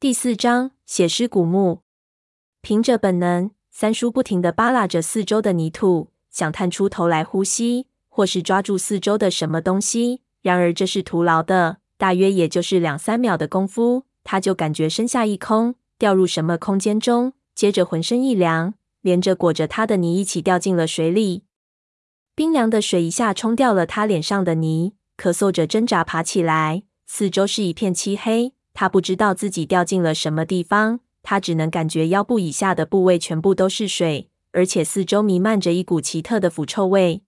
第四章血尸古墓。凭着本能，三叔不停地扒拉着四周的泥土，想探出头来呼吸，或是抓住四周的什么东西。然而这是徒劳的，大约也就是两三秒的功夫，他就感觉身下一空，掉入什么空间中，接着浑身一凉，连着裹着他的泥一起掉进了水里。冰凉的水一下冲掉了他脸上的泥，咳嗽着挣扎爬起来，四周是一片漆黑，他不知道自己掉进了什么地方。他只能感觉腰部以下的部位全部都是水，而且四周弥漫着一股奇特的腐臭味。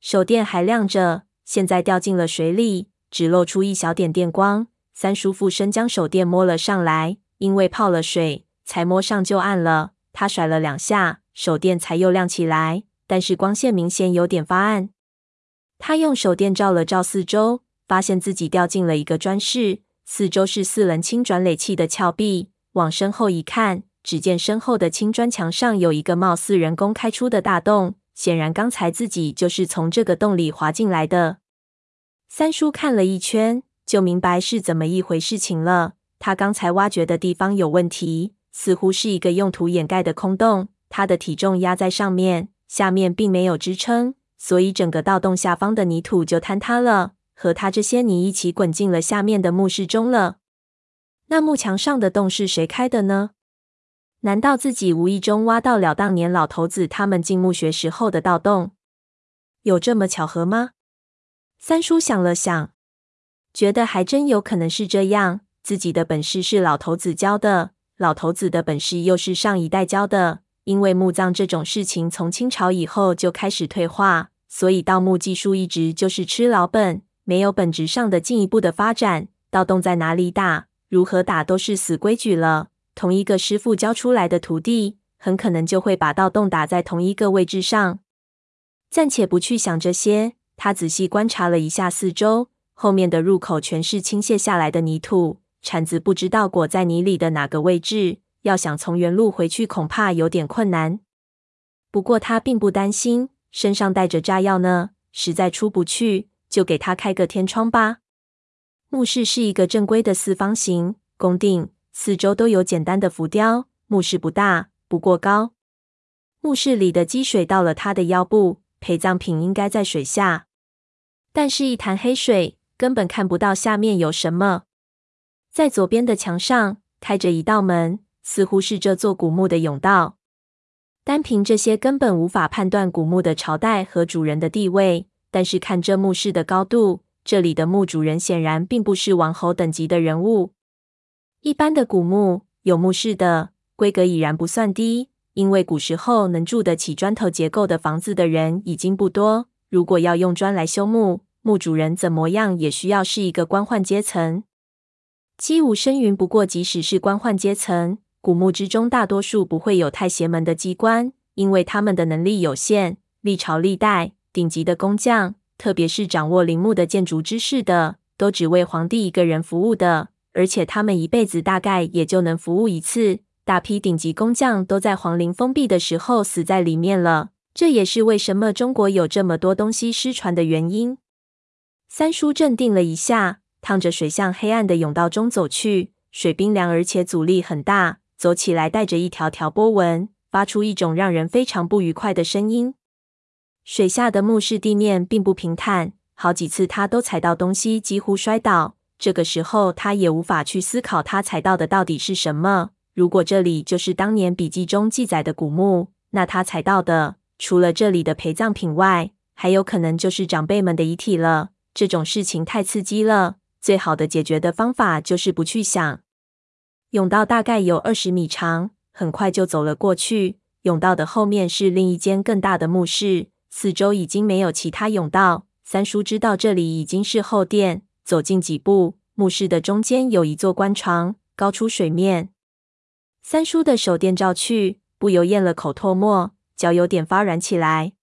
手电还亮着，现在掉进了水里，只露出一小点电光。三叔俯身将手电摸了上来，因为泡了水，才摸上就暗了。他甩了两下，手电才又亮起来，但是光线明显有点发暗。他用手电照了照四周，发现自己掉进了一个砖室，四周是四棱青砖垒砌的峭壁。往身后一看，只见身后的青砖墙上有一个貌似人工开出的大洞，显然刚才自己就是从这个洞里滑进来的。三叔看了一圈，就明白是怎么一回事情了。他刚才挖掘的地方有问题，似乎是一个用土掩盖的空洞。他的体重压在上面，下面并没有支撑，所以整个盗洞下方的泥土就坍塌了，和他这些泥一起滚进了下面的墓室中了。那幕墙上的洞是谁开的呢？难道自己无意中挖到了当年老头子他们进墓穴时候的盗洞？有这么巧合吗？三叔想了想，觉得还真有可能是这样。自己的本事是老头子教的，老头子的本事又是上一代教的。因为墓葬这种事情从清朝以后就开始退化，所以盗墓技术一直就是吃老本，没有本质上的进一步的发展。盗洞在哪里打？如何打都是死规矩了。同一个师傅教出来的徒弟，很可能就会把盗洞打在同一个位置上。暂且不去想这些，他仔细观察了一下四周，后面的入口全是倾泻下来的泥土，铲子不知道裹在泥里的哪个位置，要想从原路回去，恐怕有点困难。不过他并不担心，身上带着炸药呢，实在出不去，就给他开个天窗吧。墓室是一个正规的四方形拱顶，四周都有简单的浮雕。墓室不大，不过高。墓室里的积水到了他的腰部，陪葬品应该在水下，但是一潭黑水，根本看不到下面有什么。在左边的墙上开着一道门，似乎是这座古墓的甬道。单凭这些，根本无法判断古墓的朝代和主人的地位。但是看这墓室的高度。这里的墓主人显然并不是王侯等级的人物。一般的古墓有墓室的规格已然不算低，因为古时候能住得起砖头结构的房子的人已经不多。如果要用砖来修墓，墓主人怎么样也需要是一个官宦阶层。姬无生云：不过，即使是官宦阶层，古墓之中大多数不会有太邪门的机关，因为他们的能力有限。历朝历代顶级的工匠。特别是掌握陵墓的建筑知识的，都只为皇帝一个人服务的，而且他们一辈子大概也就能服务一次。大批顶级工匠都在皇陵封闭的时候死在里面了，这也是为什么中国有这么多东西失传的原因。三叔镇定了一下，趟着水向黑暗的甬道中走去，水冰凉而且阻力很大，走起来带着一条条波纹，发出一种让人非常不愉快的声音。水下的墓室地面并不平坦，好几次他都踩到东西，几乎摔倒。这个时候，他也无法去思考他踩到的到底是什么。如果这里就是当年笔记中记载的古墓，那他踩到的，除了这里的陪葬品外，还有可能就是长辈们的遗体了。这种事情太刺激了，最好的解决的方法就是不去想。甬道大概有二十米长，很快就走了过去。甬道的后面是另一间更大的墓室。四周已经没有其他甬道，三叔知道这里已经是后殿。走近几步，墓室的中间有一座棺床，高出水面。三叔的手电照去，不由咽了口唾沫，脚有点发软起来。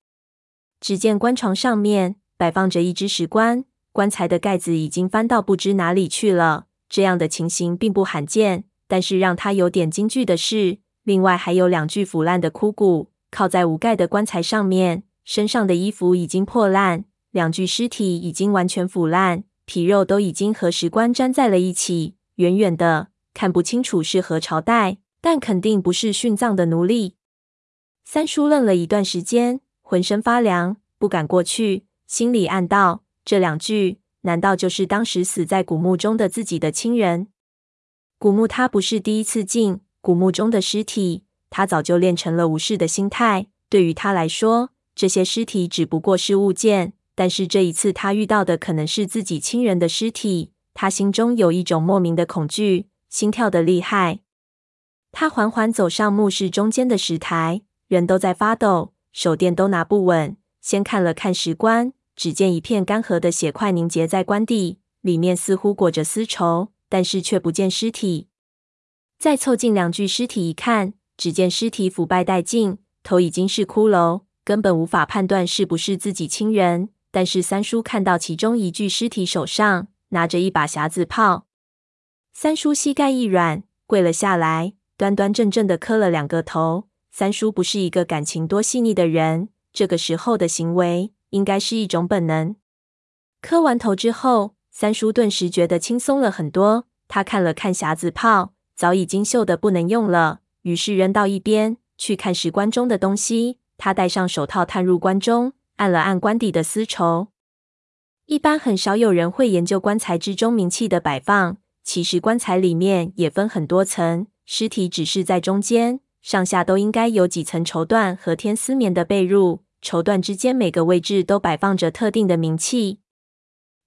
只见棺床上面摆放着一只石棺，棺材的盖子已经翻到不知哪里去了。这样的情形并不罕见，但是让他有点惊惧的是，另外还有两具腐烂的枯骨靠在无盖的棺材上面。身上的衣服已经破烂，两具尸体已经完全腐烂，皮肉都已经和石棺粘在了一起。远远的看不清楚是何朝代，但肯定不是殉葬的奴隶。三叔愣了一段时间，浑身发凉，不敢过去，心里暗道：这两具难道就是当时死在古墓中的自己的亲人？古墓他不是第一次进，古墓中的尸体，他早就练成了无视的心态。对于他来说，这些尸体只不过是物件，但是这一次他遇到的可能是自己亲人的尸体，他心中有一种莫名的恐惧，心跳的厉害。他缓缓走上墓室中间的石台。人都在发抖，手电都拿不稳。先看了看石棺，只见一片干涸的血块凝结在棺底，里面似乎裹着丝绸，但是却不见尸体。再凑近两具尸体一看，只见尸体腐败殆尽，头已经是骷髅，根本无法判断是不是自己亲人。但是三叔看到其中一具尸体手上拿着一把匣子炮，三叔膝盖一软，跪了下来，端端正正的磕了两个头。三叔不是一个感情多细腻的人，这个时候的行为应该是一种本能。磕完头之后，三叔顿时觉得轻松了很多。他看了看匣子炮，早已经锈得不能用了，于是扔到一边，去看石棺中的东西。他戴上手套，探入棺中，按了按棺底的丝绸。一般很少有人会研究棺材之中冥器的摆放。其实棺材里面也分很多层，尸体只是在中间。上下都应该有几层绸缎和天丝棉的被褥，绸缎之间每个位置都摆放着特定的冥器。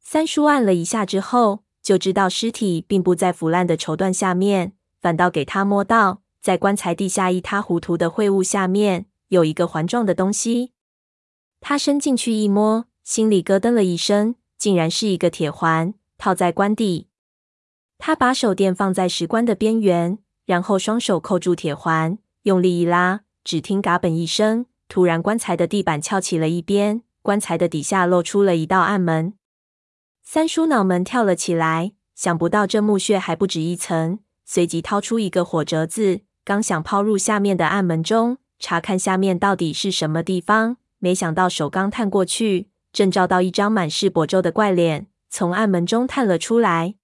三叔按了一下之后，就知道尸体并不在腐烂的绸缎下面，反倒给他摸到，在棺材地下一塌糊涂的秽物下面有一个环状的东西。他伸进去一摸，心里咯噔了一声，竟然是一个铁环，套在棺底。他把手电放在石棺的边缘，然后双手扣住铁环。用力一拉，只听“嘎嘣”一声，突然棺材的地板翘起了一边，棺材的底下露出了一道暗门。三叔脑门跳了起来，想不到这墓穴还不止一层，随即掏出一个火折子，刚想抛入下面的暗门中，查看下面到底是什么地方，没想到手刚探过去，正照到一张满是褶皱的怪脸从暗门中探了出来。